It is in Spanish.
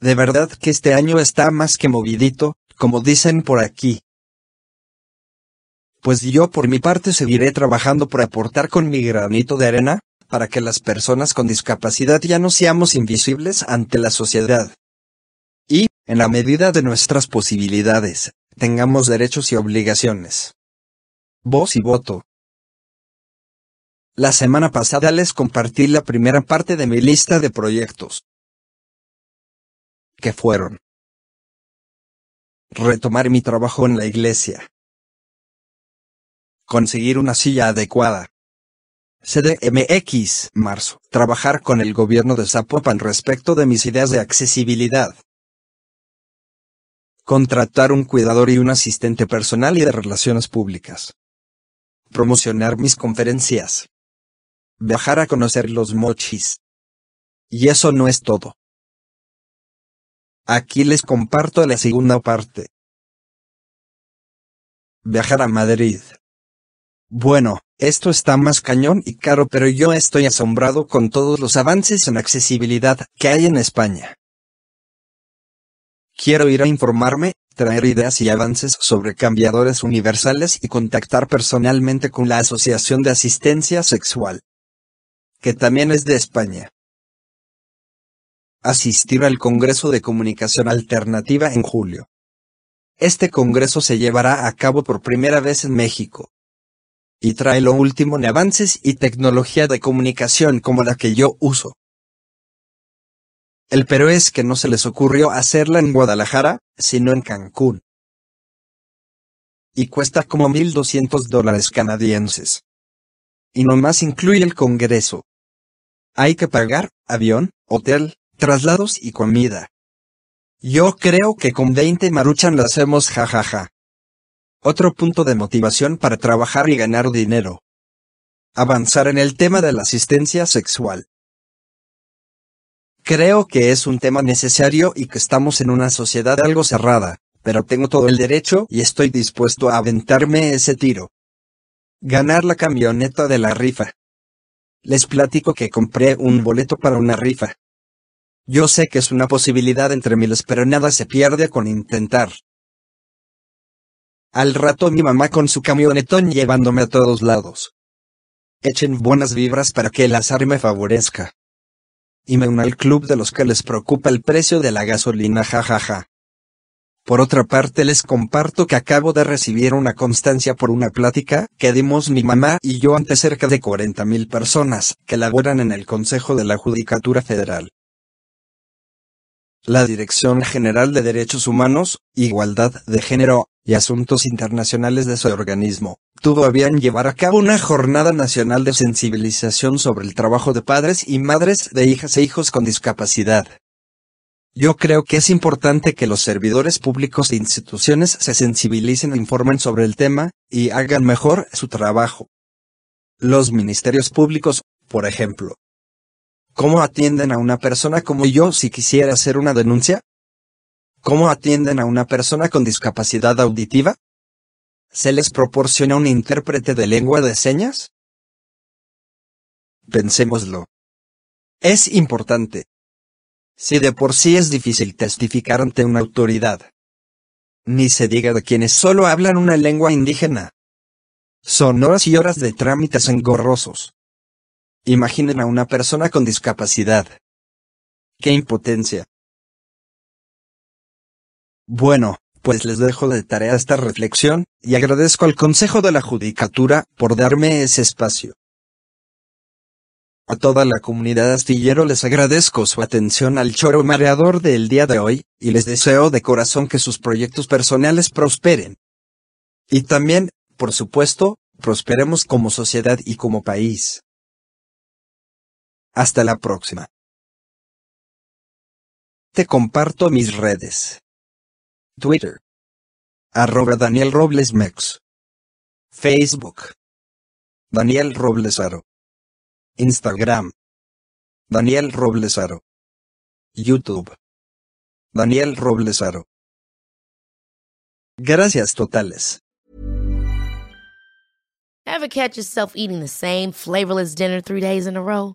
De verdad que este año está más que movidito, como dicen por aquí. Pues yo por mi parte seguiré trabajando por aportar con mi granito de arena, para que las personas con discapacidad ya no seamos invisibles ante la sociedad. Y, en la medida de nuestras posibilidades, tengamos derechos y obligaciones. Voz y voto. La semana pasada les compartí la primera parte de mi lista de proyectos. Que fueron. Retomar mi trabajo en la iglesia. Conseguir una silla adecuada. CDMX, marzo. Trabajar con el gobierno de Zapopan respecto de mis ideas de accesibilidad. Contratar un cuidador y un asistente personal y de relaciones públicas. Promocionar mis conferencias viajar a conocer los mochis. Y eso no es todo. Aquí les comparto la segunda parte. Viajar a Madrid. Bueno, esto está más cañón y caro, pero yo estoy asombrado con todos los avances en accesibilidad que hay en España. Quiero ir a informarme, traer ideas y avances sobre cambiadores universales y contactar personalmente con la Asociación de Asistencia Sexual que también es de España. Asistir al Congreso de Comunicación Alternativa en julio. Este congreso se llevará a cabo por primera vez en México. Y trae lo último en avances y tecnología de comunicación como la que yo uso. El pero es que no se les ocurrió hacerla en Guadalajara, sino en Cancún. Y cuesta como 1.200 dólares canadienses. Y nomás incluye el Congreso. Hay que pagar, avión, hotel, traslados y comida. Yo creo que con 20 maruchan lo hacemos jajaja. Otro punto de motivación para trabajar y ganar dinero. Avanzar en el tema de la asistencia sexual. Creo que es un tema necesario y que estamos en una sociedad algo cerrada, pero tengo todo el derecho y estoy dispuesto a aventarme ese tiro. Ganar la camioneta de la rifa. Les platico que compré un boleto para una rifa. Yo sé que es una posibilidad entre miles pero nada se pierde con intentar. Al rato mi mamá con su camionetón llevándome a todos lados. Echen buenas vibras para que el azar me favorezca. Y me una al club de los que les preocupa el precio de la gasolina jajaja. Por otra parte les comparto que acabo de recibir una constancia por una plática que dimos mi mamá y yo ante cerca de 40.000 personas que laboran en el Consejo de la Judicatura Federal. La Dirección General de Derechos Humanos, Igualdad de Género y Asuntos Internacionales de su organismo, tuvo a bien llevar a cabo una jornada nacional de sensibilización sobre el trabajo de padres y madres de hijas e hijos con discapacidad. Yo creo que es importante que los servidores públicos e instituciones se sensibilicen e informen sobre el tema, y hagan mejor su trabajo. Los ministerios públicos, por ejemplo. ¿Cómo atienden a una persona como yo si quisiera hacer una denuncia? ¿Cómo atienden a una persona con discapacidad auditiva? ¿Se les proporciona un intérprete de lengua de señas? Pensémoslo. Es importante. Si de por sí es difícil testificar ante una autoridad. Ni se diga de quienes solo hablan una lengua indígena. Son horas y horas de trámites engorrosos. Imaginen a una persona con discapacidad. ¡Qué impotencia! Bueno, pues les dejo de tarea esta reflexión, y agradezco al Consejo de la Judicatura por darme ese espacio. A toda la comunidad astillero les agradezco su atención al choro mareador del día de hoy, y les deseo de corazón que sus proyectos personales prosperen. Y también, por supuesto, prosperemos como sociedad y como país. Hasta la próxima. Te comparto mis redes. Twitter. Arroba Daniel Robles Mex. Facebook. Daniel Roblesaro. Instagram. Daniel Roblesaro. YouTube. Daniel Roblesaro. Gracias totales. Ever catch yourself eating the same flavorless dinner three days in a row?